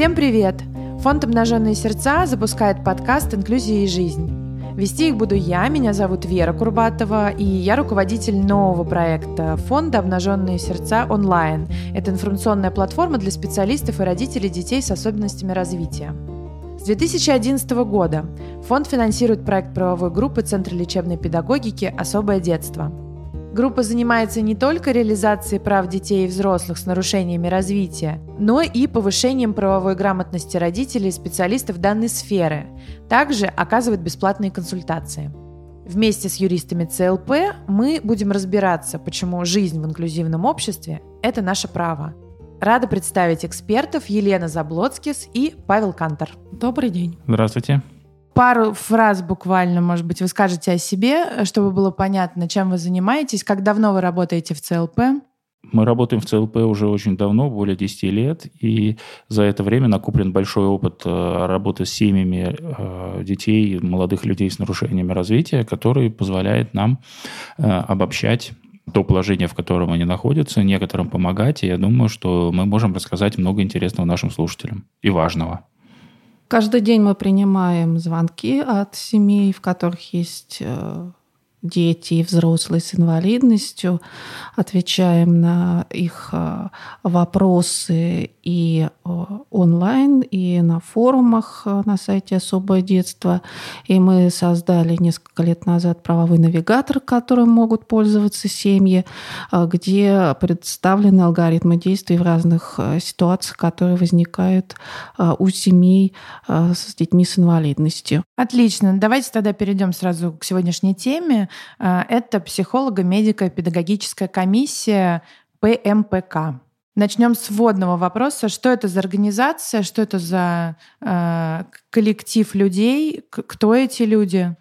Всем привет! Фонд «Обнаженные сердца» запускает подкаст «Инклюзия и жизнь». Вести их буду я, меня зовут Вера Курбатова, и я руководитель нового проекта фонда «Обнаженные сердца онлайн». Это информационная платформа для специалистов и родителей детей с особенностями развития. С 2011 года фонд финансирует проект правовой группы Центра лечебной педагогики «Особое детство». Группа занимается не только реализацией прав детей и взрослых с нарушениями развития, но и повышением правовой грамотности родителей и специалистов данной сферы. Также оказывает бесплатные консультации. Вместе с юристами ЦЛП мы будем разбираться, почему жизнь в инклюзивном обществе – это наше право. Рада представить экспертов Елена Заблоцкис и Павел Кантор. Добрый день. Здравствуйте пару фраз буквально, может быть, вы скажете о себе, чтобы было понятно, чем вы занимаетесь, как давно вы работаете в ЦЛП? Мы работаем в ЦЛП уже очень давно, более 10 лет, и за это время накоплен большой опыт э, работы с семьями э, детей, молодых людей с нарушениями развития, который позволяет нам э, обобщать то положение, в котором они находятся, некоторым помогать, и я думаю, что мы можем рассказать много интересного нашим слушателям и важного. Каждый день мы принимаем звонки от семей, в которых есть э, дети и взрослые с инвалидностью, отвечаем на их э, вопросы и э, онлайн, и на форумах э, на сайте «Особое детство». И мы создали несколько лет назад правовой навигатор, которым могут пользоваться семьи, где представлены алгоритмы действий в разных ситуациях, которые возникают у семей с детьми с инвалидностью. Отлично. Давайте тогда перейдем сразу к сегодняшней теме. Э, это психолого-медико-педагогическая комиссия ПМПК. Начнем с вводного вопроса. Что это за организация, что это за э, коллектив людей, кто эти люди?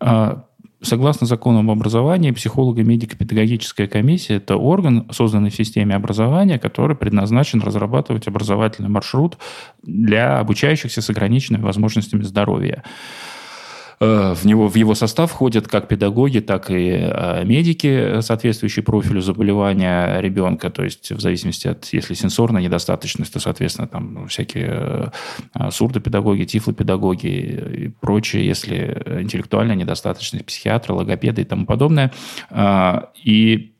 А, согласно закону об образовании, психолого-медико-педагогическая комиссия – это орган, созданный в системе образования, который предназначен разрабатывать образовательный маршрут для обучающихся с ограниченными возможностями здоровья. Э, в, него, в его состав входят как педагоги, так и э, медики, соответствующие профилю заболевания ребенка. То есть в зависимости от, если сенсорная недостаточность, то, соответственно, там всякие э, сурдопедагоги, тифлопедагоги и прочее, если интеллектуальная недостаточность, психиатры, логопеды и тому подобное. И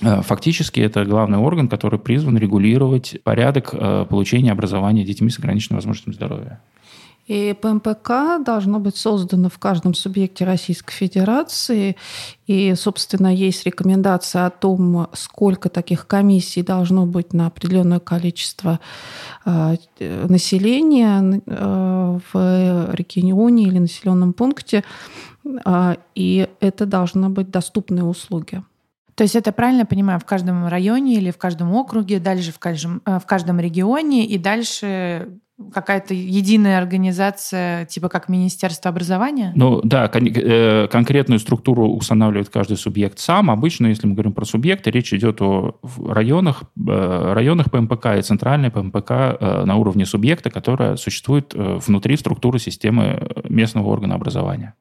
Фактически это главный орган, который призван регулировать порядок получения образования детьми с ограниченными возможностями здоровья. И ПМПК должно быть создано в каждом субъекте Российской Федерации. И, собственно, есть рекомендация о том, сколько таких комиссий должно быть на определенное количество э, населения э, в регионе или населенном пункте. Э, и это должны быть доступные услуги. То есть это правильно понимаю, в каждом районе или в каждом округе, дальше в каждом, в каждом регионе, и дальше какая-то единая организация, типа как Министерство образования? Ну да, кон- э, конкретную структуру устанавливает каждый субъект сам. Обычно, если мы говорим про субъекты, речь идет о районах, э, районах ПМПК и центральной ПМПК э, на уровне субъекта, которая существует э, внутри структуры системы местного органа образования.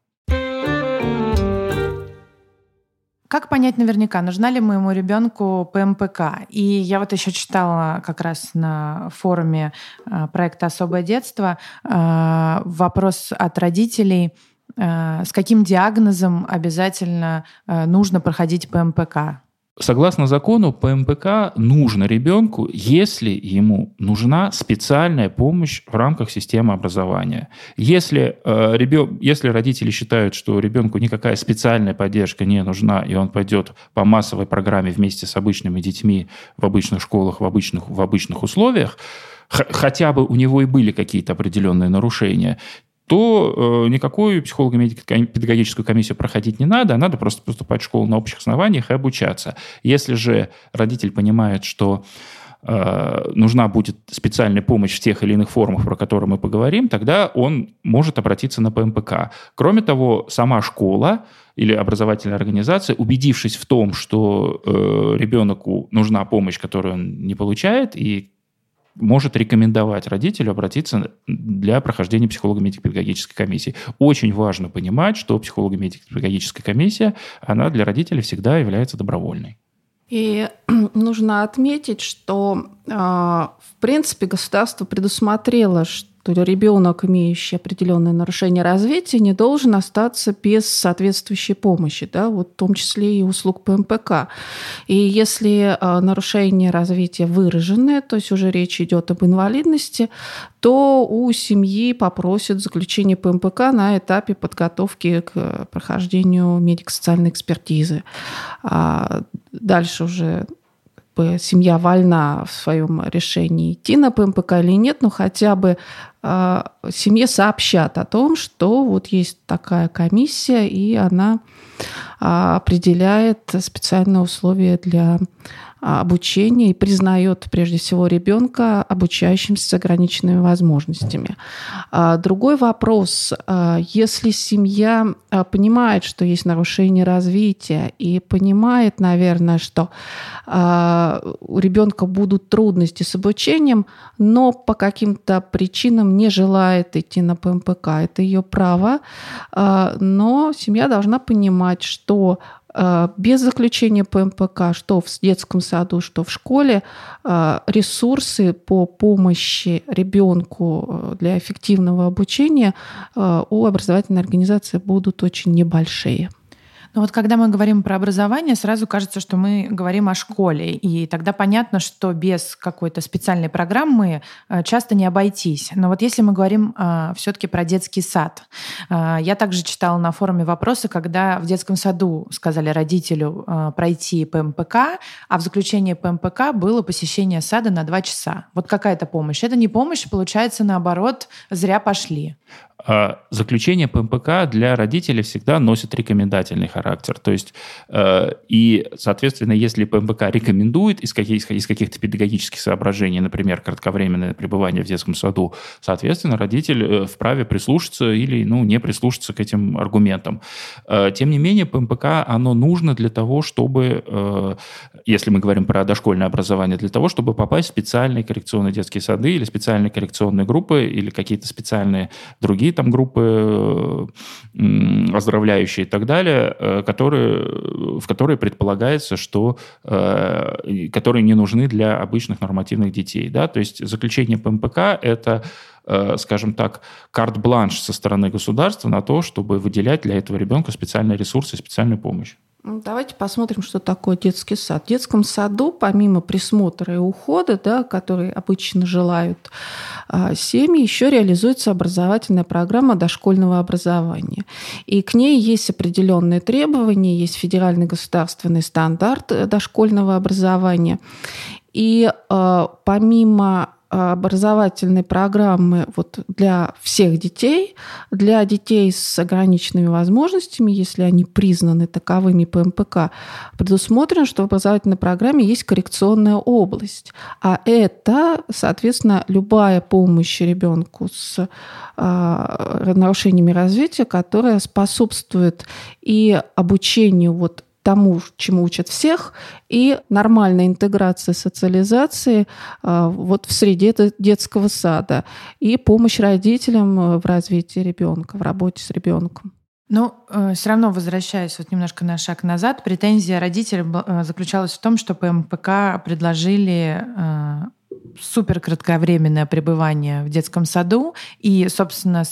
Как понять наверняка, нужна ли моему ребенку ПМПК? И я вот еще читала как раз на форуме э, проекта «Особое детство» э, вопрос от родителей, э, с каким диагнозом обязательно нужно проходить ПМПК? Согласно закону, ПМПК нужно ребенку, если ему нужна специальная помощь в рамках системы образования. Если, э, ребен... если родители считают, что ребенку никакая специальная поддержка не нужна, и он пойдет по массовой программе вместе с обычными детьми в обычных школах, в обычных, в обычных условиях, хотя бы у него и были какие-то определенные нарушения, то э, никакую психолого-педагогическую комиссию проходить не надо, а надо просто поступать в школу на общих основаниях и обучаться. Если же родитель понимает, что э, нужна будет специальная помощь в тех или иных формах, про которые мы поговорим, тогда он может обратиться на ПМПК. Кроме того, сама школа или образовательная организация, убедившись в том, что э, ребенку нужна помощь, которую он не получает, и может рекомендовать родителю обратиться для прохождения психолого-медико-педагогической комиссии. Очень важно понимать, что психолого-медико-педагогическая комиссия, она для родителей всегда является добровольной. И нужно отметить, что, в принципе, государство предусмотрело, что то ребенок, имеющий определенное нарушение развития, не должен остаться без соответствующей помощи, да, вот в том числе и услуг ПМПК. И если а, нарушение развития выраженное, то есть уже речь идет об инвалидности, то у семьи попросят заключение ПМПК на этапе подготовки к прохождению медико-социальной экспертизы. А дальше уже бы семья вольна в своем решении идти на ПМПК или нет, но хотя бы э, семье сообщат о том, что вот есть такая комиссия, и она э, определяет специальные условия для обучения и признает прежде всего ребенка обучающимся с ограниченными возможностями. А, другой вопрос. А, если семья понимает, что есть нарушение развития и понимает, наверное, что у ребенка будут трудности с обучением, но по каким-то причинам не желает идти на ПМПК, это ее право, но семья должна понимать, что без заключения ПМПК, что в детском саду, что в школе, э, ресурсы по помощи ребенку э, для эффективного обучения у образовательной организации будут очень небольшие. Но вот когда мы говорим про образование, сразу кажется, что мы говорим о школе. И тогда понятно, что без какой-то специальной программы э, часто не обойтись. Но вот если мы говорим э, все-таки про детский сад. Э, я также читала на форуме вопросы, когда в детском саду сказали родителю пройти ПМПК, а в заключении ПМПК было посещение сада на два часа. Вот какая-то помощь. Это не помощь, получается, наоборот, зря пошли. А заключение ПМПК для родителей всегда носит рекомендательный характер. То есть, э, и, соответственно, если ПМПК рекомендует из, каких, из каких-то педагогических соображений, например, кратковременное пребывание в детском саду, соответственно, родитель э, вправе прислушаться или ну, не прислушаться к этим аргументам. Э, тем не менее, ПМПК, оно нужно для того, чтобы, если мы говорим про дошкольное образование, для того, чтобы попасть в специальные коррекционные детские сады или специальные коррекционные группы или какие-то специальные другие там группы оздоровляющие и так далее, э, которые, в которые предполагается, что э, которые не нужны для обычных нормативных детей. Да? То есть заключение ПМПК – это э, скажем так, карт-бланш со стороны государства на то, чтобы выделять для этого ребенка специальные ресурсы специальную помощь. Ну, давайте посмотрим, что такое детский сад. В детском саду, помимо присмотра и ухода, да, которые обычно желают а, семьи, еще реализуется образовательная программа дошкольного образования. И к ней есть определенные требования, есть федеральный государственный стандарт э, дошкольного образования. И э, помимо образовательной программы вот для всех детей, для детей с ограниченными возможностями, если они признаны таковыми по МПК, предусмотрено, что в образовательной программе есть коррекционная область. А это, соответственно, любая помощь ребенку с э, нарушениями развития, которая способствует и обучению вот тому, чему учат всех, и нормальная интеграция социализации а, вот в среде детского сада, и помощь родителям э, в развитии ребенка, в работе с ребенком. Ну, э, все равно возвращаясь вот немножко на шаг назад, претензия родителей э, заключалась в том, что ПМПК предложили супер кратковременное пребывание в детском саду, и, собственно,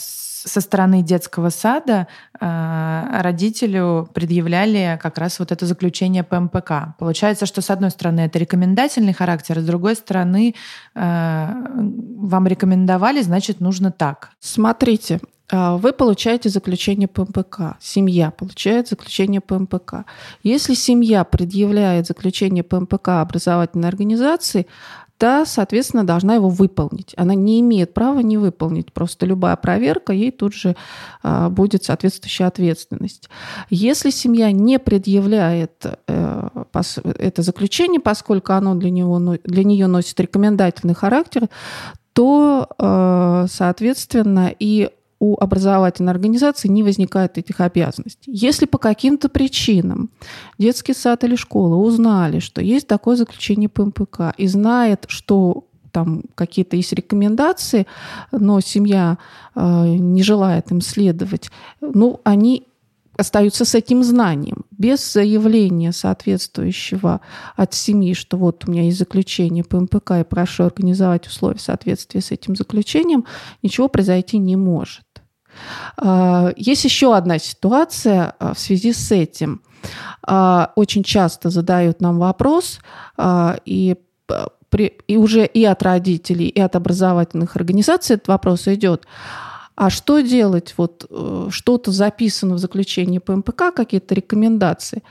со стороны детского сада э, родителю предъявляли как раз вот это заключение ПМПК. Получается, что с одной стороны это рекомендательный характер, а с другой стороны э, вам рекомендовали, значит нужно так. Смотрите, э, вы получаете заключение ПМПК, семья получает заключение ПМПК. Если семья предъявляет заключение ПМПК образовательной организации, та, соответственно, должна его выполнить. Она не имеет права не выполнить. Просто любая проверка, ей тут же а, будет соответствующая ответственность. Если семья не предъявляет э, это заключение, поскольку оно для, него, для нее носит рекомендательный характер, то, э, соответственно, и у образовательной организации не возникает этих обязанностей. Если по каким-то причинам детский сад или школа узнали, что есть такое заключение ПМПК и знает, что там какие-то есть рекомендации, но семья э, не желает им следовать, ну, они остаются с этим знанием. Без заявления соответствующего от семьи, что вот у меня есть заключение по МПК и прошу организовать условия в соответствии с этим заключением, ничего произойти не может. А, есть еще одна ситуация а, в связи с этим. А, очень часто задают нам вопрос, и и уже и от родителей, и от образовательных организаций этот вопрос идет. А что делать? Вот э, что-то записано в заключении по МПК, какие-то рекомендации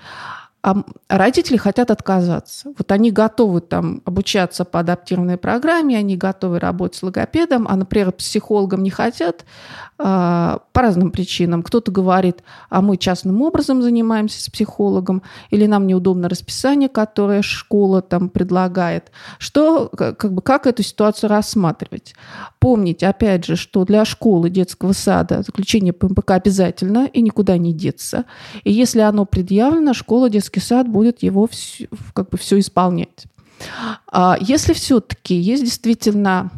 а родители хотят отказаться. Вот они готовы там обучаться по адаптированной программе, они готовы работать с логопедом, а, например, психологом не хотят а, по разным причинам. Кто-то говорит, а мы частным образом занимаемся с психологом, или нам неудобно расписание, которое школа там предлагает. Что, как бы, как эту ситуацию рассматривать? Помнить, опять же, что для школы детского сада заключение по МПК обязательно и никуда не деться. И если оно предъявлено, школа детский детский сад будет его все, как бы все исполнять. А если все-таки есть действительно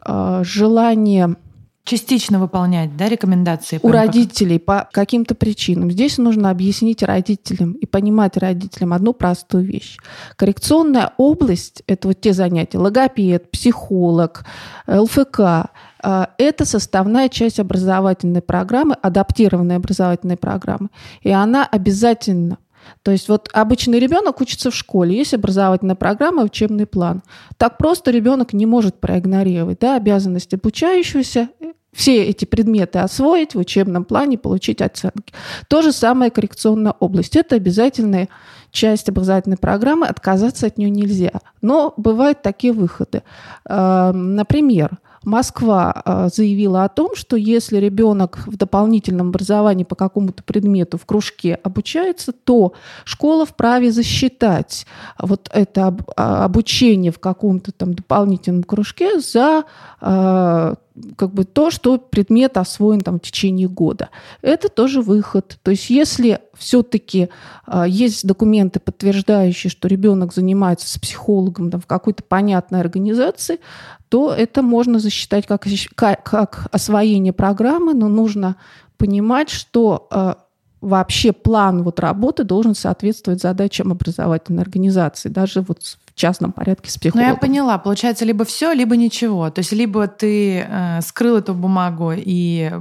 а, желание частично выполнять да, рекомендации у родителей по каким-то причинам. Здесь нужно объяснить родителям и понимать родителям одну простую вещь. Коррекционная область – это вот те занятия, логопед, психолог, ЛФК а, – это составная часть образовательной программы, адаптированной образовательной программы. И она обязательно то есть вот обычный ребенок учится в школе, есть образовательная программа, учебный план. Так просто ребенок не может проигнорировать да, обязанность обучающегося все эти предметы освоить в учебном плане, получить оценки. То же самое коррекционная область. Это обязательная часть образовательной программы, отказаться от нее нельзя. Но бывают такие выходы. Эм, например, Москва а, заявила о том, что если ребенок в дополнительном образовании по какому-то предмету в кружке обучается, то школа вправе засчитать вот это а, обучение в каком-то там дополнительном кружке за а, как бы то, что предмет освоен там в течение года. Это тоже выход. То есть если все-таки э, есть документы, подтверждающие, что ребенок занимается с психологом там, в какой-то понятной организации, то это можно засчитать как, как, как освоение программы, но нужно понимать, что э, вообще план вот работы должен соответствовать задачам образовательной организации, даже вот в частном порядке с психологом. Ну, я поняла. Получается, либо все, либо ничего. То есть, либо ты э, скрыл эту бумагу и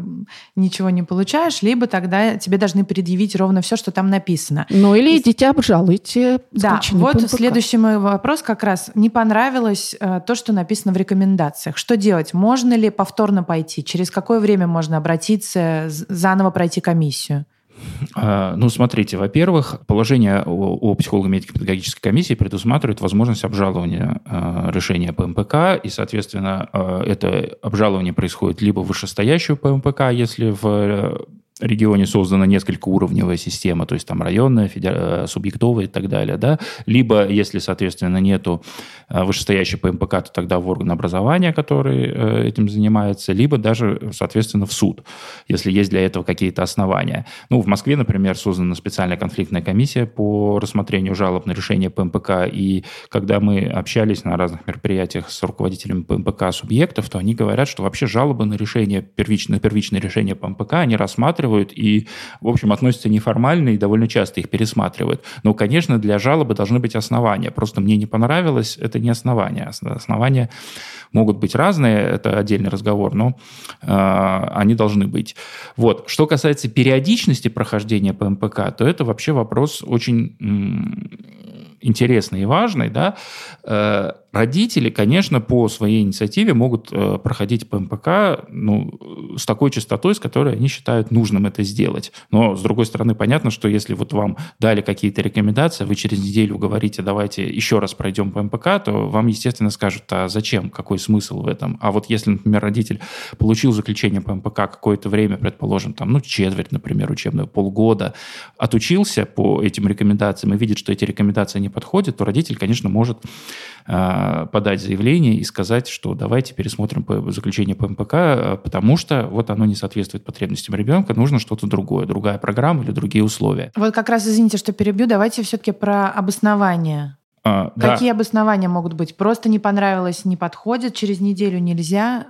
ничего не получаешь, либо тогда тебе должны предъявить ровно все, что там написано. Ну, или и... идите обжалуйте. Да, вот ПМПК. следующий мой вопрос как раз. Не понравилось э, то, что написано в рекомендациях. Что делать? Можно ли повторно пойти? Через какое время можно обратиться, заново пройти комиссию? А, ну, смотрите, во-первых, положение о, психолого-медико-педагогической комиссии предусматривает возможность обжалования э, решения ПМПК, и, соответственно, э, это обжалование происходит либо в вышестоящую ПМПК, если в регионе создана несколько уровневая система, то есть там районная, федер... Э, субъектовая и так далее, да, либо, если, соответственно, нету э, вышестоящей по МПК, то тогда в орган образования, который э, этим занимается, либо даже, соответственно, в суд, если есть для этого какие-то основания. Ну, в Москве, например, создана специальная конфликтная комиссия по рассмотрению жалоб на решение ПМПК, и когда мы общались на разных мероприятиях с руководителями ПМПК субъектов, то они говорят, что вообще жалобы на решение, первичное, первичное решение ПМПК, они рассматривают пересматривают и, в общем, относятся неформально и довольно часто их пересматривают. Но, конечно, для жалобы должны быть основания. Просто мне не понравилось, это не основания. Основания могут быть разные, это отдельный разговор, но э, они должны быть. Вот. Что касается периодичности прохождения ПМПК, то это вообще вопрос очень интересный и важный, да, э, родители, конечно, по своей инициативе могут э, проходить ПМПК ну, с такой частотой, с которой они считают нужным это сделать. Но, с другой стороны, понятно, что если вот вам дали какие-то рекомендации, вы через неделю говорите, давайте еще раз пройдем ПМПК, то вам, естественно, скажут, а зачем, какой смысл в этом? А вот если, например, родитель получил заключение ПМПК какое-то время, предположим, там, ну, четверть, например, учебного, полгода, отучился по этим рекомендациям и видит, что эти рекомендации не подходит, то родитель, конечно, может э, подать заявление и сказать, что давайте пересмотрим заключение по МПК, э, потому что вот оно не соответствует потребностям ребенка, нужно что-то другое, другая программа или другие условия. Вот как раз, извините, что перебью, давайте все-таки про обоснование. А, Какие да. обоснования могут быть? Просто не понравилось, не подходит, через неделю нельзя.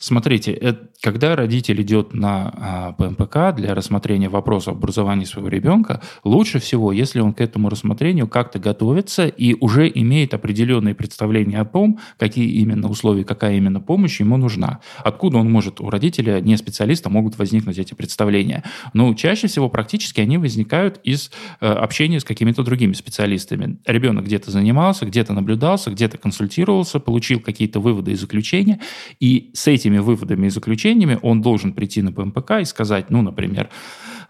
Смотрите, это, когда родитель идет на а, ПМПК для рассмотрения вопроса образования своего ребенка, лучше всего, если он к этому рассмотрению как-то готовится и уже имеет определенные представления о том, какие именно условия, какая именно помощь ему нужна. Откуда он может, у родителя, не специалиста, могут возникнуть эти представления. Но чаще всего практически они возникают из э, общения с какими-то другими специалистами. Ребенок где-то занимался, где-то наблюдался, где-то консультировался, получил какие-то выводы и заключения, и с этим этими выводами и заключениями он должен прийти на ПМПК и сказать, ну, например,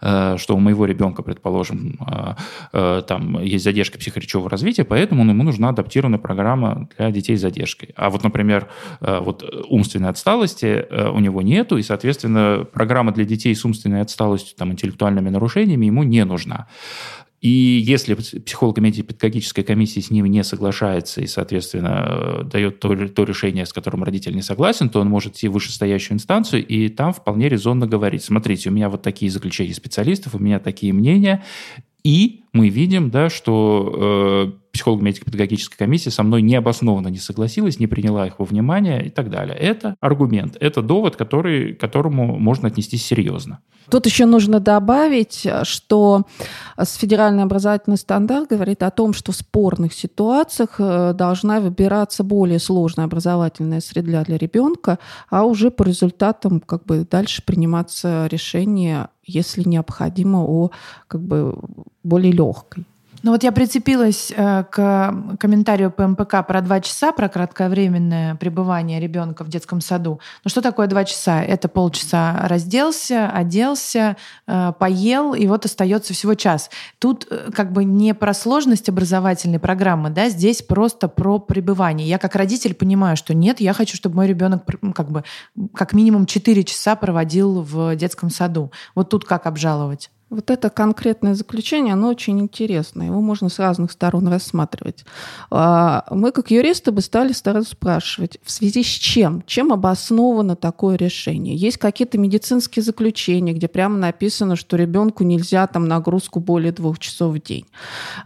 э, что у моего ребенка, предположим, э, э, там есть задержка психоречевого развития, поэтому ему нужна адаптированная программа для детей с задержкой. А вот, например, вот умственной отсталости у него нету, и, соответственно, программа для детей с умственной отсталостью, там, интеллектуальными нарушениями ему не нужна. И если психолог педагогической комиссии с ним не соглашается и, соответственно, э, дает то, то решение, с которым родитель не согласен, то он может идти в вышестоящую инстанцию и там вполне резонно говорить, смотрите, у меня вот такие заключения специалистов, у меня такие мнения, и мы видим, да, что психолого-медико-педагогическая комиссия со мной необоснованно не согласилась, не приняла их во внимание и так далее. Это аргумент, это довод, который, которому можно отнестись серьезно. Тут еще нужно добавить, что федеральный образовательный стандарт говорит о том, что в спорных ситуациях э, должна выбираться более сложная образовательная среда для ребенка, а уже по результатам как бы дальше приниматься решение, если необходимо, о как бы более легкой. Ну вот я прицепилась э, к комментарию ПМПК про два часа, про кратковременное пребывание ребенка в детском саду. Ну что такое два часа? Это полчаса разделся, оделся, э, поел, и вот остается всего час. Тут э, как бы не про сложность образовательной программы, да, здесь просто про пребывание. Я как родитель понимаю, что нет, я хочу, чтобы мой ребенок как бы как минимум 4 часа проводил в детском саду. Вот тут как обжаловать? Вот это конкретное заключение, оно очень интересное. Его можно с разных сторон рассматривать. А, мы, как юристы, бы стали стараться спрашивать, в связи с чем? Чем обосновано такое решение? Есть какие-то медицинские заключения, где прямо написано, что ребенку нельзя там нагрузку более двух часов в день.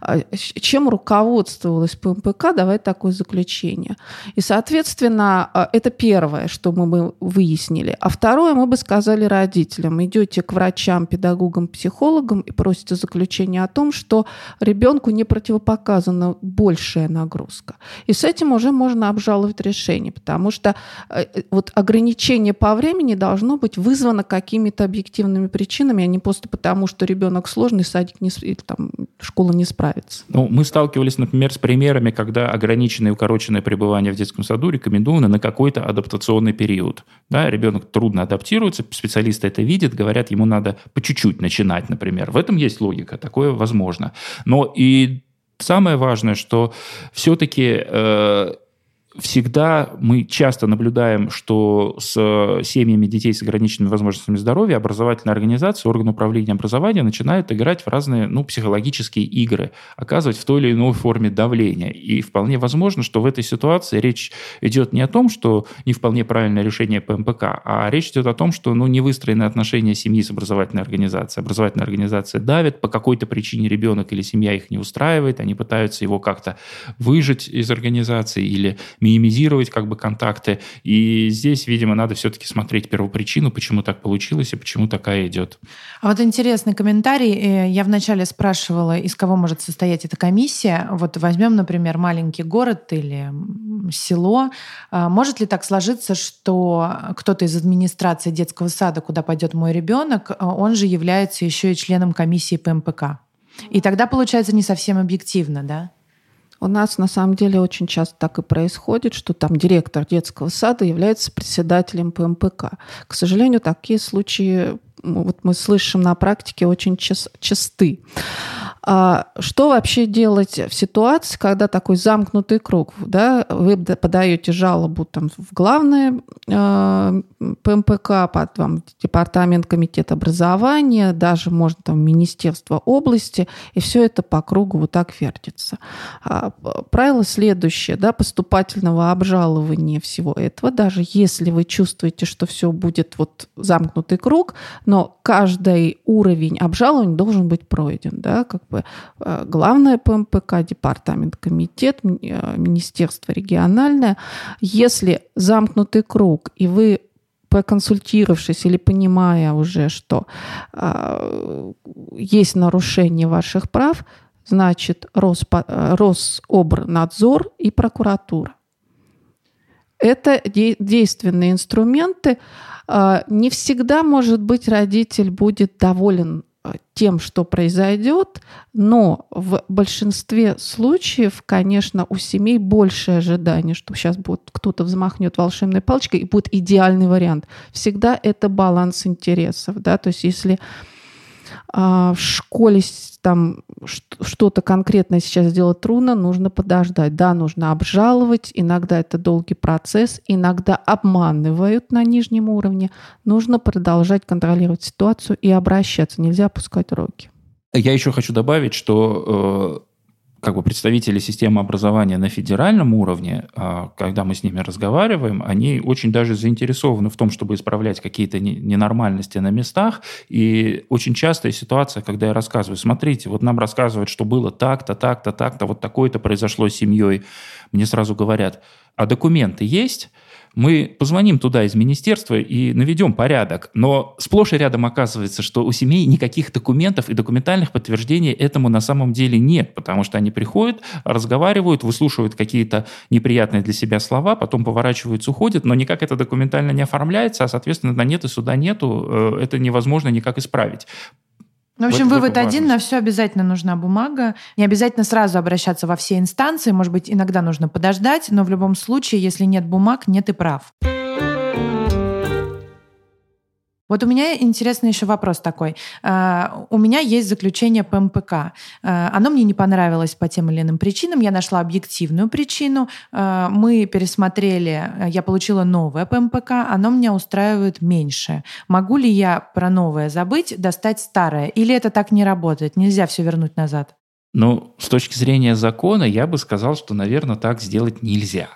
А, чем руководствовалась ПМПК давать такое заключение? И, соответственно, а, это первое, что мы бы выяснили. А второе, мы бы сказали родителям, идете к врачам, педагогам, психологам, психологом и просите заключение о том, что ребенку не противопоказана большая нагрузка. И с этим уже можно обжаловать решение, потому что э, вот ограничение по времени должно быть вызвано какими-то объективными причинами, а не просто потому, что ребенок сложный, садик не, или там школа не справится. Ну, мы сталкивались, например, с примерами, когда ограниченное и укороченное пребывание в детском саду рекомендовано на какой-то адаптационный период. Да, ребенок трудно адаптируется, специалисты это видят, говорят, ему надо по чуть-чуть начинать знать, например. В этом есть логика, такое возможно. Но и самое важное, что все-таки э, всегда мы часто наблюдаем, что с семьями детей с ограниченными возможностями здоровья образовательная организация, орган управления образования начинает играть в разные ну, психологические игры, оказывать в той или иной форме давления. И вполне возможно, что в этой ситуации речь идет не о том, что не вполне правильное решение ПМПК, а речь идет о том, что ну, не выстроены отношения семьи с образовательной организацией. Образовательная организация давит, по какой-то причине ребенок или семья их не устраивает, они пытаются его как-то выжить из организации или минимизировать как бы контакты. И здесь, видимо, надо все-таки смотреть первопричину, почему так получилось и почему такая идет. А вот интересный комментарий. Э, я вначале спрашивала, из кого может состоять эта комиссия. Вот возьмем, например, маленький город или село. А может ли так сложиться, что кто-то из администрации детского сада, куда пойдет мой ребенок, э, он же является еще и членом комиссии ПМПК? И тогда получается не совсем объективно, да? У нас на самом деле очень часто так и происходит, что там директор детского сада является председателем ПМПК. К сожалению, такие случаи вот мы слышим на практике очень часты. А что вообще делать в ситуации, когда такой замкнутый круг? Да? Вы подаете жалобу там, в главное э, ПМПК, потом департамент комитет образования, даже можно там Министерство области, и все это по кругу вот так вертится. А, правило следующее, да, поступательного обжалования всего этого, даже если вы чувствуете, что все будет вот замкнутый круг, но каждый уровень обжалования должен быть пройден, да, как бы э, главное ПМПК, департамент, комитет, э, министерство региональное. Если замкнутый круг, и вы проконсультировавшись или понимая уже, что э, есть нарушение ваших прав, значит Роспо, Рособрнадзор и прокуратура. Это де- действенные инструменты. Э, не всегда, может быть, родитель будет доволен тем, что произойдет, но в большинстве случаев, конечно, у семей больше ожидания, что сейчас будет кто-то взмахнет волшебной палочкой и будет идеальный вариант. Всегда это баланс интересов, да, то есть если в школе там что-то конкретное сейчас сделать трудно, нужно подождать. Да, нужно обжаловать, иногда это долгий процесс, иногда обманывают на нижнем уровне. Нужно продолжать контролировать ситуацию и обращаться, нельзя опускать руки. Я еще хочу добавить, что э, как бы представители системы образования на федеральном уровне, а, когда мы с ними разговариваем, они очень даже заинтересованы в том, чтобы исправлять какие-то ненормальности на местах. И очень частая ситуация, когда я рассказываю, смотрите, вот нам рассказывают, что было так-то, так-то, так-то, вот такое-то произошло с семьей. Мне сразу говорят, а документы есть? мы позвоним туда из министерства и наведем порядок. Но сплошь и рядом оказывается, что у семей никаких документов и документальных подтверждений этому на самом деле нет, потому что они приходят, разговаривают, выслушивают какие-то неприятные для себя слова, потом поворачиваются, уходят, но никак это документально не оформляется, а, соответственно, на нет и суда нету, э, это невозможно никак исправить. Ну, в общем, вот вывод один, на все обязательно нужна бумага. Не обязательно сразу обращаться во все инстанции, может быть, иногда нужно подождать, но в любом случае, если нет бумаг, нет и прав. Вот у меня интересный еще вопрос такой. А, у меня есть заключение ПМПК. А, оно мне не понравилось по тем или иным причинам. Я нашла объективную причину. А, мы пересмотрели, я получила новое ПМПК, оно меня устраивает меньше. Могу ли я про новое забыть, достать старое? Или это так не работает? Нельзя все вернуть назад? Ну, с точки зрения закона, я бы сказал, что, наверное, так сделать нельзя.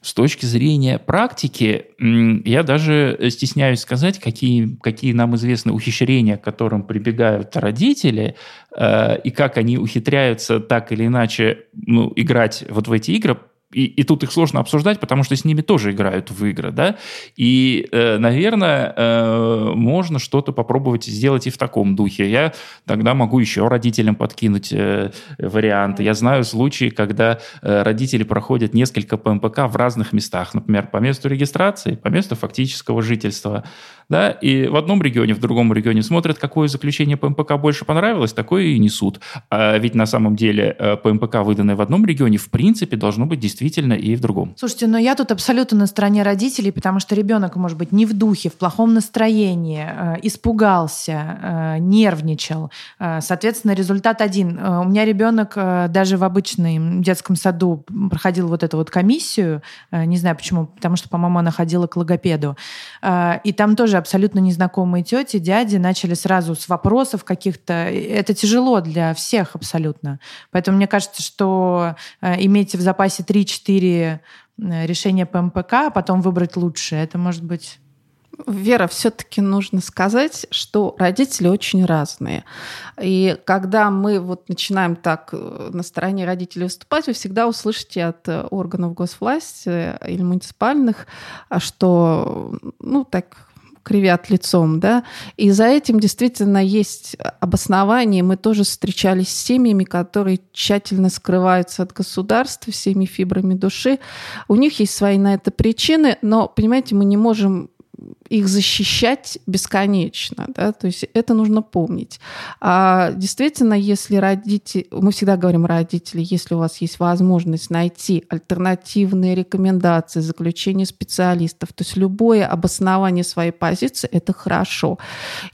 С точки зрения практики, я даже стесняюсь сказать, какие, какие нам известны ухищрения, к которым прибегают родители, э, и как они ухитряются так или иначе ну, играть вот в эти игры, и, и тут их сложно обсуждать, потому что с ними тоже играют в игры, да, и, э, наверное, э, можно что-то попробовать сделать и в таком духе. Я тогда могу еще родителям подкинуть э, варианты. Я знаю случаи, когда родители проходят несколько ПМПК в разных местах, например, по месту регистрации, по месту фактического жительства, да, и в одном регионе, в другом регионе смотрят, какое заключение ПМПК больше понравилось, такое и несут. А ведь на самом деле э, ПМПК, выданное в одном регионе, в принципе, должно быть действительно и в другом. Слушайте, но я тут абсолютно на стороне родителей, потому что ребенок может быть не в духе, в плохом настроении, э, испугался, э, нервничал. Соответственно, результат один. У меня ребенок даже в обычном детском саду проходил вот эту вот комиссию, не знаю почему, потому что, по-моему, она ходила к логопеду. И там тоже абсолютно незнакомые тети, дяди начали сразу с вопросов каких-то. Это тяжело для всех абсолютно. Поэтому мне кажется, что э, иметь в запасе 3-4 э, решения по МПК, а потом выбрать лучшее, это может быть Вера, все-таки нужно сказать, что родители очень разные. И когда мы вот начинаем так э, на стороне родителей выступать, вы всегда услышите от э, органов госвласти или муниципальных, а что, ну, так кривят лицом, да, и за этим действительно есть обоснование. Мы тоже встречались с семьями, которые тщательно скрываются от государства всеми фибрами души. У них есть свои на это причины, но, понимаете, мы не можем их защищать бесконечно, да, то есть это нужно помнить. А действительно, если родители, мы всегда говорим родители, если у вас есть возможность найти альтернативные рекомендации, заключения специалистов, то есть любое обоснование своей позиции, это хорошо.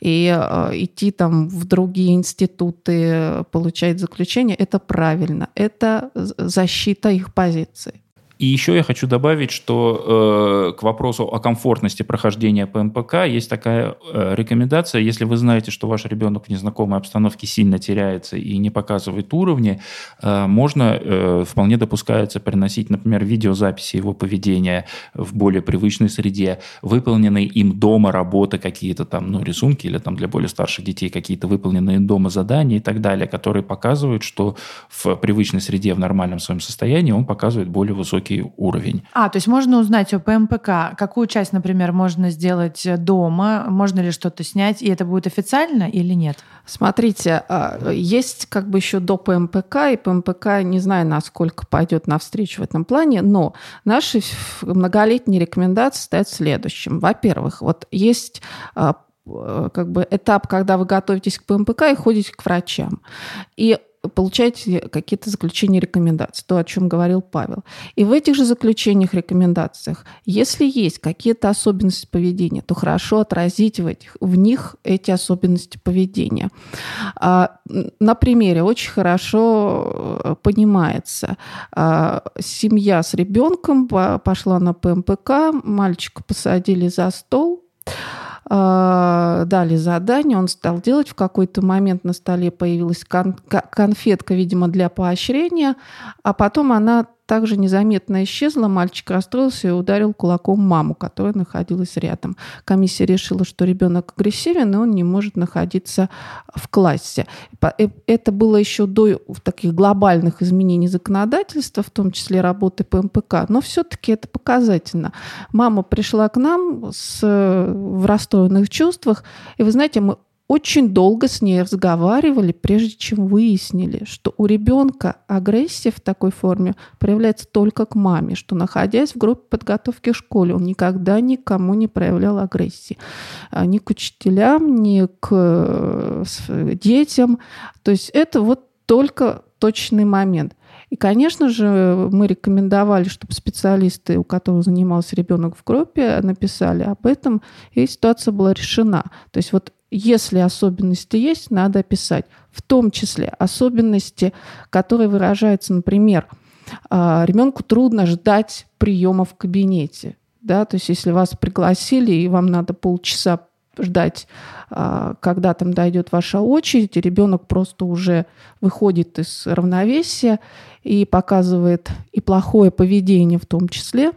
И э, идти там в другие институты, получать заключение, это правильно. Это защита их позиции. И еще я хочу добавить, что э, к вопросу о комфортности прохождения ПМПК есть такая э, рекомендация, если вы знаете, что ваш ребенок в незнакомой обстановке сильно теряется и не показывает уровни, э, можно, э, вполне допускается приносить, например, видеозаписи его поведения в более привычной среде, выполненные им дома работы какие-то там, ну, рисунки или там для более старших детей какие-то выполненные дома задания и так далее, которые показывают, что в привычной среде, в нормальном своем состоянии он показывает более высокий высокий уровень. А, то есть можно узнать о ПМПК. Какую часть, например, можно сделать дома? Можно ли что-то снять? И это будет официально или нет? Смотрите, а, есть как бы еще до ПМПК, и ПМПК, не знаю, насколько пойдет навстречу в этом плане, но наши многолетние рекомендации стоят в следующем. Во-первых, вот есть а, как бы этап, когда вы готовитесь к ПМПК и ходите к врачам. И получаете какие-то заключения рекомендаций, то, о чем говорил Павел. И в этих же заключениях, рекомендациях, если есть какие-то особенности поведения, то хорошо отразить в, этих, в них эти особенности поведения. А, на примере очень хорошо э, понимается. А, семья с ребенком пошла на ПМПК, мальчика посадили за стол, дали задание, он стал делать. В какой-то момент на столе появилась кон- конфетка, видимо, для поощрения, а потом она также незаметно исчезла, мальчик расстроился и ударил кулаком маму, которая находилась рядом. Комиссия решила, что ребенок агрессивен, и он не может находиться в классе. Э, это было еще до таких глобальных изменений законодательства, в том числе работы ПМПК, но все-таки это показательно. Мама пришла к нам с, в расстроенных чувствах, и вы знаете, мы очень долго с ней разговаривали, прежде чем выяснили, что у ребенка агрессия в такой форме проявляется только к маме, что находясь в группе подготовки к школе, он никогда никому не проявлял агрессии. А, ни к учителям, ни к э, детям. То есть это вот только точный момент. И, конечно же, мы рекомендовали, чтобы специалисты, у которых занимался ребенок в группе, написали об этом, и ситуация была решена. То есть вот если особенности есть, надо описать. В том числе особенности, которые выражаются, например, а, ребенку трудно ждать приема в кабинете. Да? То есть если вас пригласили, и вам надо полчаса ждать, а, когда там дойдет ваша очередь, и ребенок просто уже выходит из равновесия и показывает и плохое поведение в том числе,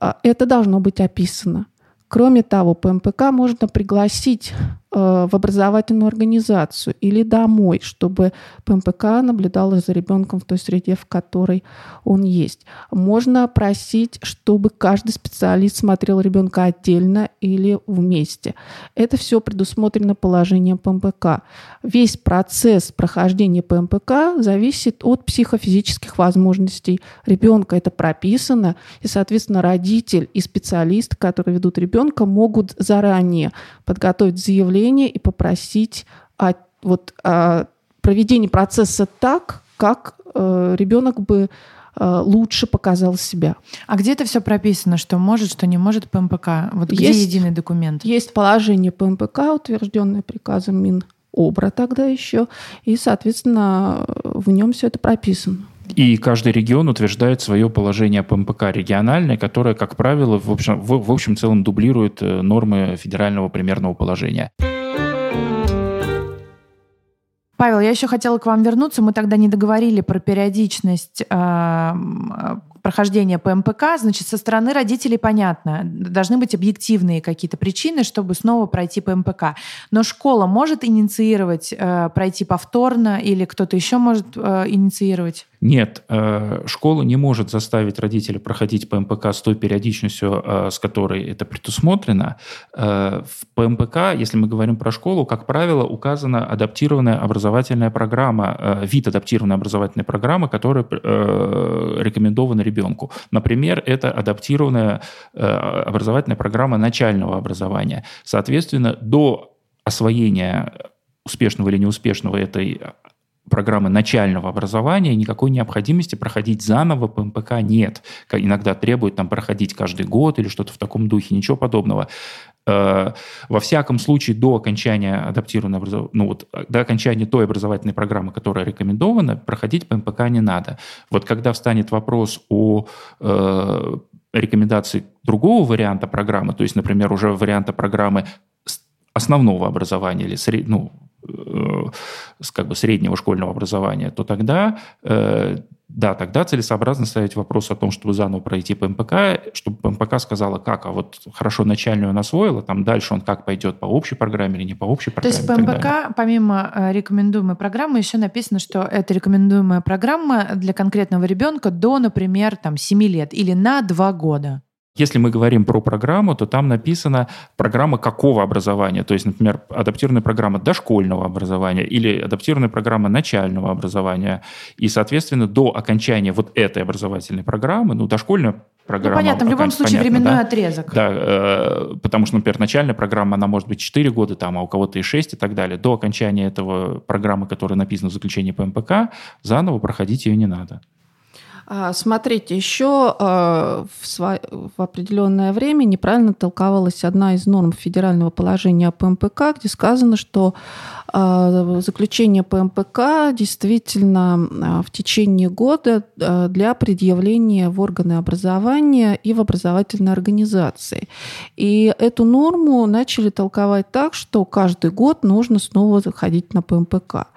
а, это должно быть описано. Кроме того, ПМПК можно пригласить в образовательную организацию или домой, чтобы ПМПК наблюдала за ребенком в той среде, в которой он есть. Можно просить, чтобы каждый специалист смотрел ребенка отдельно или вместе. Это все предусмотрено положением ПМПК. Весь процесс прохождения ПМПК зависит от психофизических возможностей ребенка. Это прописано, и, соответственно, родитель и специалист, которые ведут ребенка, могут заранее подготовить заявление заявление и попросить о, вот, о проведении процесса так, как э, ребенок бы э, лучше показал себя. А где это все прописано, что может, что не может ПМПК? Вот где есть, единый документ? Есть положение ПМПК, утвержденное приказом Минобра тогда еще, и, соответственно, в нем все это прописано. И каждый регион утверждает свое положение ПМПК региональное, которое, как правило, в общем, в, в общем целом дублирует э, нормы федерального примерного положения. Павел, я еще хотела к вам вернуться. Мы тогда не договорили про периодичность э, прохождения ПМПК. Значит, со стороны родителей понятно. Должны быть объективные какие-то причины, чтобы снова пройти ПМПК. Но школа может инициировать э, пройти повторно или кто-то еще может э, инициировать? Нет, э, школа не может заставить родителей проходить ПМПК с той периодичностью, э, с которой это предусмотрено. Э, в ПМПК, если мы говорим про школу, как правило, указана адаптированная образовательная программа, вид адаптированной образовательной программы, которая рекомендована ребенку. Например, это адаптированная образовательная программа начального образования. Соответственно, до освоения успешного или неуспешного этой программы начального образования никакой необходимости проходить заново ПМПК нет. Иногда требует там проходить каждый год или что-то в таком духе, ничего подобного. Э, во всяком случае, до окончания адаптированной образов... ну вот, до окончания той образовательной программы, которая рекомендована, проходить ПМПК не надо. Вот когда встанет вопрос о э, рекомендации другого варианта программы, то есть, например, уже варианта программы основного образования или ну, как бы среднего школьного образования, то тогда да, тогда целесообразно ставить вопрос о том, чтобы заново пройти ПМПК, чтобы ПМПК сказала, как, а вот хорошо начальную он освоил, а там дальше он как пойдет по общей программе или не по общей программе. То есть ПМПК, помимо э, рекомендуемой программы, еще написано, что это рекомендуемая программа для конкретного ребенка до, например, там, 7 лет или на 2 года. Если мы говорим про программу, то там написано программа какого образования. То есть, например, адаптированная программа дошкольного образования или адаптированная программа начального образования. И, соответственно, до окончания вот этой образовательной программы, ну, дошкольная программа... Ну, понятно, в любом случае понятно, временной да? отрезок. Да, э, потому что, например, начальная программа, она может быть 4 года, там, а у кого-то и 6 и так далее. До окончания этого программы, которая написана в заключении по МПК, заново проходить ее не надо. А, смотрите, еще а, в определенное время неправильно толковалась одна из норм федерального положения о ПМПК, где сказано, что а, заключение ПМПК действительно в течение года для предъявления в органы образования и в образовательной организации. И эту норму начали толковать так, что каждый год нужно снова заходить на ПМПК.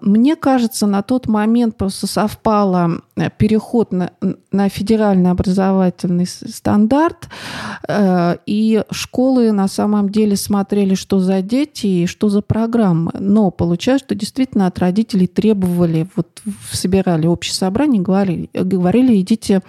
Мне кажется, на тот момент просто совпало Э, переход на, на федеральный образовательный стандарт, э, и школы на самом деле смотрели, что за дети и что за программы. Но получается, что действительно от родителей требовали, вот собирали общее собрание, говорили, говорили идите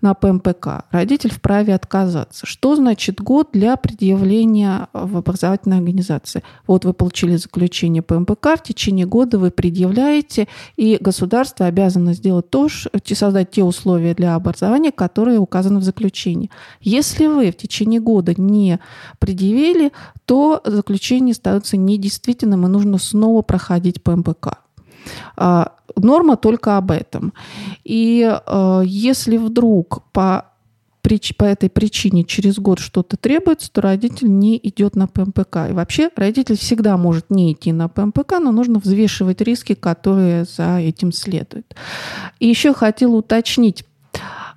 на ПМПК. Родитель вправе отказаться. Что значит год для предъявления в образовательной организации? Вот вы получили заключение ПМПК, в течение года вы предъявляете, и государство обязано сделать то, создать те условия для образования, которые указаны в заключении. Если вы в течение года не предъявили, то заключение становится недействительным, и нужно снова проходить по. А, норма только об этом. И э, если вдруг по по этой причине через год что-то требуется, то родитель не идет на ПМПК. И вообще родитель всегда может не идти на ПМПК, но нужно взвешивать риски, которые за этим следуют. И еще хотела уточнить а,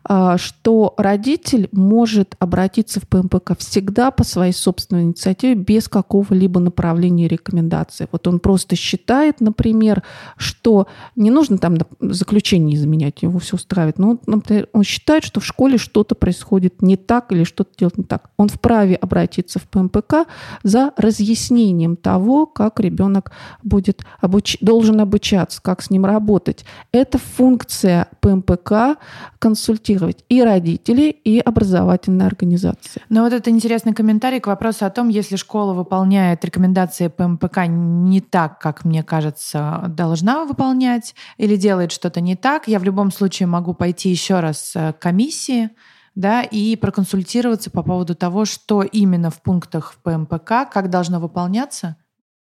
что родитель может обратиться в ПМПК всегда по своей собственной инициативе без какого-либо направления рекомендации. Вот он просто считает, например, что не нужно там заключение изменять, его все устраивает, но, например, он считает, что в школе что-то происходит не так или что-то делать не так. Он вправе обратиться в ПМПК за разъяснением того, как ребенок будет обуч... должен обучаться, как с ним работать. Это функция ПМПК консультировать консультировать и родителей, и образовательные организации. Но вот это интересный комментарий к вопросу о том, если школа выполняет рекомендации ПМПК не так, как мне кажется, должна выполнять, или делает что-то не так, я в любом случае могу пойти еще раз к комиссии, да, и проконсультироваться по поводу того, что именно в пунктах в ПМПК, как должно выполняться,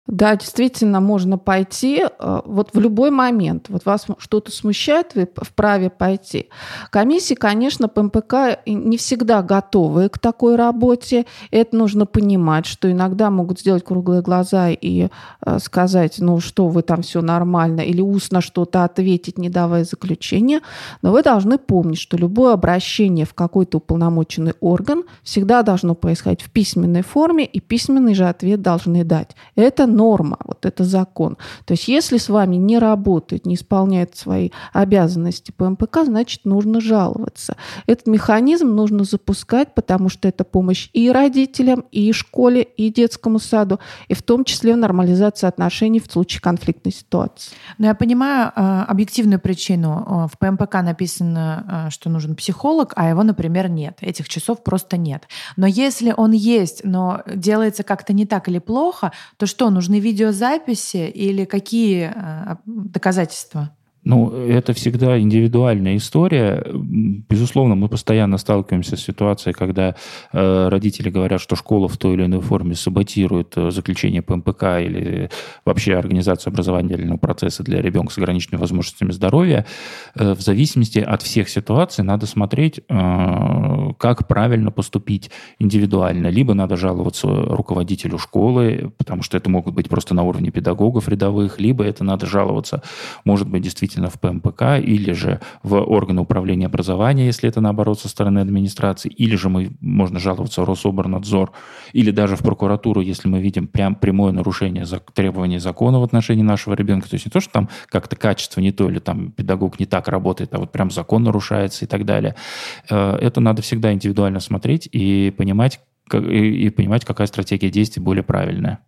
да, действительно, можно пойти э, вот в любой момент. Вот вас что-то смущает, вы вправе пойти. Комиссии, конечно, ПМПК не всегда готовы к такой работе. Это нужно понимать, что иногда могут сделать круглые глаза и э, сказать, ну что вы там все нормально, или устно что-то ответить, не давая заключения. Но вы должны помнить, что любое обращение в какой-то уполномоченный орган всегда должно происходить в письменной форме, и письменный же ответ должны дать. Это норма, вот это закон. То есть если с вами не работает, не исполняет свои обязанности по МПК, значит, нужно жаловаться. Этот механизм нужно запускать, потому что это помощь и родителям, и школе, и детскому саду, и в том числе в нормализации отношений в случае конфликтной ситуации. Но я понимаю э, объективную причину. В ПМПК написано, э, что нужен психолог, а его, например, нет. Этих часов просто нет. Но если он есть, но делается как-то не так или плохо, то что, нужно нужны видеозаписи или какие э, доказательства? Ну, это всегда индивидуальная история. Безусловно, мы постоянно сталкиваемся с ситуацией, когда э, родители говорят, что школа в той или иной форме саботирует э, заключение ПМПК или вообще организацию образовательного процесса для ребенка с ограниченными возможностями здоровья. Э, в зависимости от всех ситуаций надо смотреть, э, как правильно поступить индивидуально. Либо надо жаловаться руководителю школы, потому что это могут быть просто на уровне педагогов рядовых, либо это надо жаловаться, может быть, действительно действительно в ПМПК или же в органы управления образования, если это наоборот со стороны администрации, или же мы, можно жаловаться в Рособорнадзор, или даже в прокуратуру, если мы видим прям прямое нарушение требований закона в отношении нашего ребенка. То есть не то, что там как-то качество не то, или там педагог не так работает, а вот прям закон нарушается и так далее. Э, это надо всегда индивидуально смотреть и понимать, и понимать, какая стратегия действий более правильная.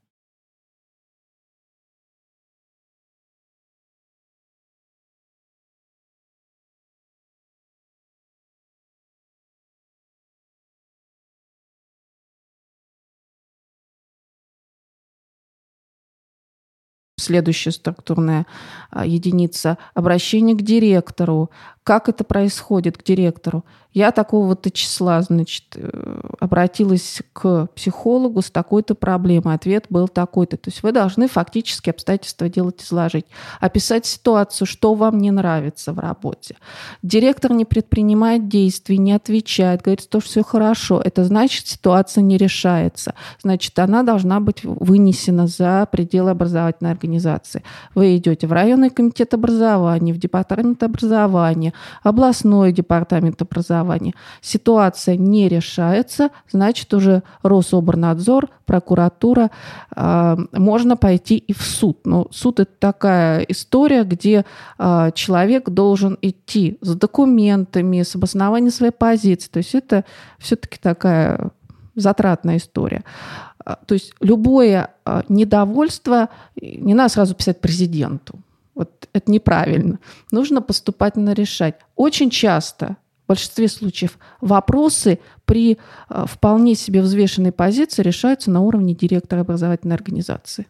Следующая структурная а, единица обращение к директору. Как это происходит к директору? Я такого-то числа, значит, э, обратилась к психологу с такой-то проблемой. Ответ был такой-то. То есть вы должны фактически обстоятельства делать, изложить. Описать ситуацию, что вам не нравится в работе. Директор не предпринимает действий, не отвечает, говорит, что все хорошо. Это значит, ситуация не решается. Значит, она должна быть вынесена за пределы образовательной организации. Вы идете в районный комитет образования, в департамент образования, областной департамент образования. Ситуация не решается, значит, уже Рособорнадзор, прокуратура, э, можно пойти и в суд. Но суд – это такая история, где э, человек должен идти с документами, с обоснованием своей позиции. То есть это все-таки такая затратная история. А, то есть любое недовольство не надо сразу писать президенту. Вот это неправильно. Нужно поступательно решать. Очень часто в большинстве случаев вопросы при э, вполне себе взвешенной позиции решаются на уровне директора образовательной организации.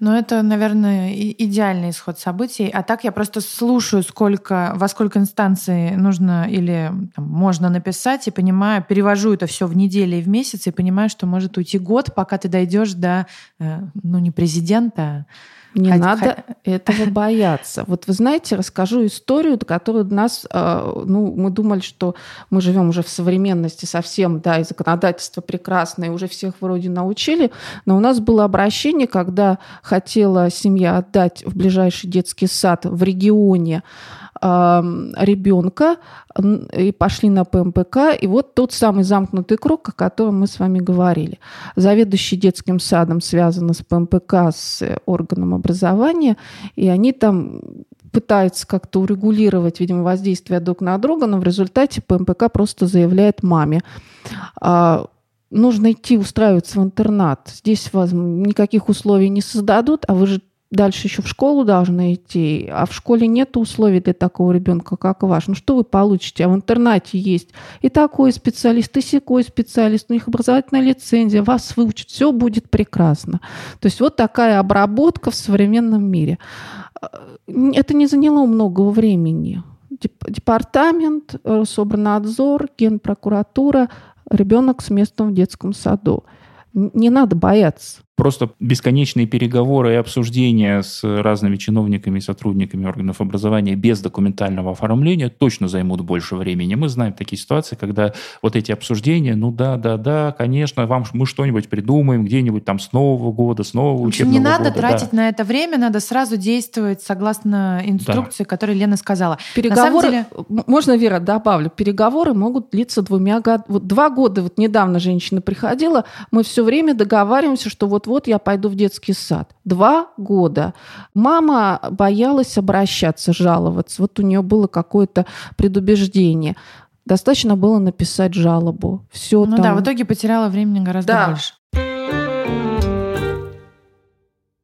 Но это, наверное, идеальный исход событий. А так я просто слушаю, сколько, во сколько инстанций нужно или там, можно написать, и понимаю, перевожу это все в недели и в месяц, и понимаю, что может уйти год, пока ты дойдешь до, э, ну, не президента, не Хоть, надо хоть... этого бояться. Вот вы знаете, расскажу историю, до которой нас, э, ну, мы думали, что мы живем уже в современности совсем, да, и законодательство прекрасное, уже всех вроде научили, но у нас было обращение, когда хотела семья отдать в ближайший детский сад в регионе ребенка и пошли на ПМПК. И вот тот самый замкнутый круг, о котором мы с вами говорили. Заведующий детским садом связана с ПМПК, с органом образования, и они там пытаются как-то урегулировать, видимо, воздействие друг на друга, но в результате ПМПК просто заявляет маме, а, нужно идти устраиваться в интернат. Здесь вас никаких условий не создадут, а вы же дальше еще в школу должны идти, а в школе нет условий для такого ребенка, как ваш. Ну что вы получите? А в интернате есть и такой специалист, и секой специалист, у них образовательная лицензия, вас выучат, все будет прекрасно. То есть вот такая обработка в современном мире. Это не заняло много времени. Департамент, Рособорнадзор, Генпрокуратура, ребенок с местом в детском саду. Не надо бояться. Просто бесконечные переговоры и обсуждения с разными чиновниками и сотрудниками органов образования без документального оформления точно займут больше времени. Мы знаем такие ситуации, когда вот эти обсуждения, ну да, да, да, конечно, вам мы что-нибудь придумаем где-нибудь там с Нового года, с нового учебного Не надо года, тратить да. на это время, надо сразу действовать согласно инструкции, да. которую Лена сказала. Переговоры, деле... можно, Вера, добавлю, переговоры могут длиться двумя годами. Вот два года, вот недавно женщина приходила, мы все время договариваемся, что вот вот-вот я пойду в детский сад. Два года. Мама боялась обращаться, жаловаться. Вот у нее было какое-то предубеждение. Достаточно было написать жалобу. Все ну там... да, в итоге потеряла времени гораздо да. больше.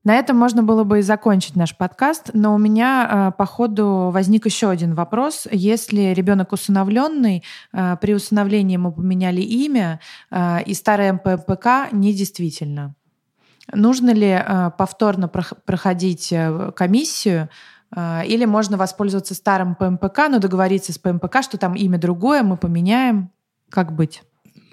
На этом можно было бы и закончить наш подкаст, но у меня э, по ходу возник еще один вопрос. Если ребенок усыновленный, э, при усыновлении мы поменяли имя, э, и старое МППК недействительно. Нужно ли э, повторно проходить э, комиссию, э, или можно воспользоваться старым ПМПК, но договориться с ПМПК, что там имя другое, мы поменяем? Как быть?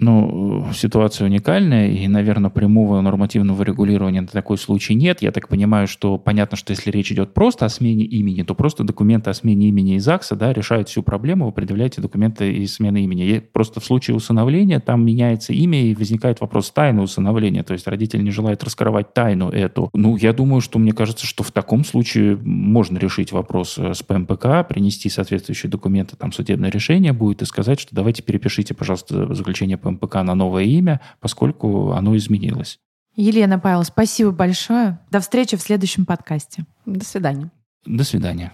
Ну, ситуация уникальная, и, наверное, прямого нормативного регулирования на такой случай нет. Я так понимаю, что понятно, что если речь идет просто о смене имени, то просто документы о смене имени из ЗАГСа да, решают всю проблему, вы предъявляете документы о смене имени. И просто в случае усыновления там меняется имя, и возникает вопрос тайны усыновления, то есть родитель не желает раскрывать тайну эту. Ну, я думаю, что мне кажется, что в таком случае можно решить вопрос э, с ПМПК, принести соответствующие документы, там судебное решение будет, и сказать, что давайте перепишите, пожалуйста, заключение ПМПК МПК на новое имя, поскольку оно изменилось. Елена Павел, спасибо большое. До встречи в следующем подкасте. До свидания. До свидания.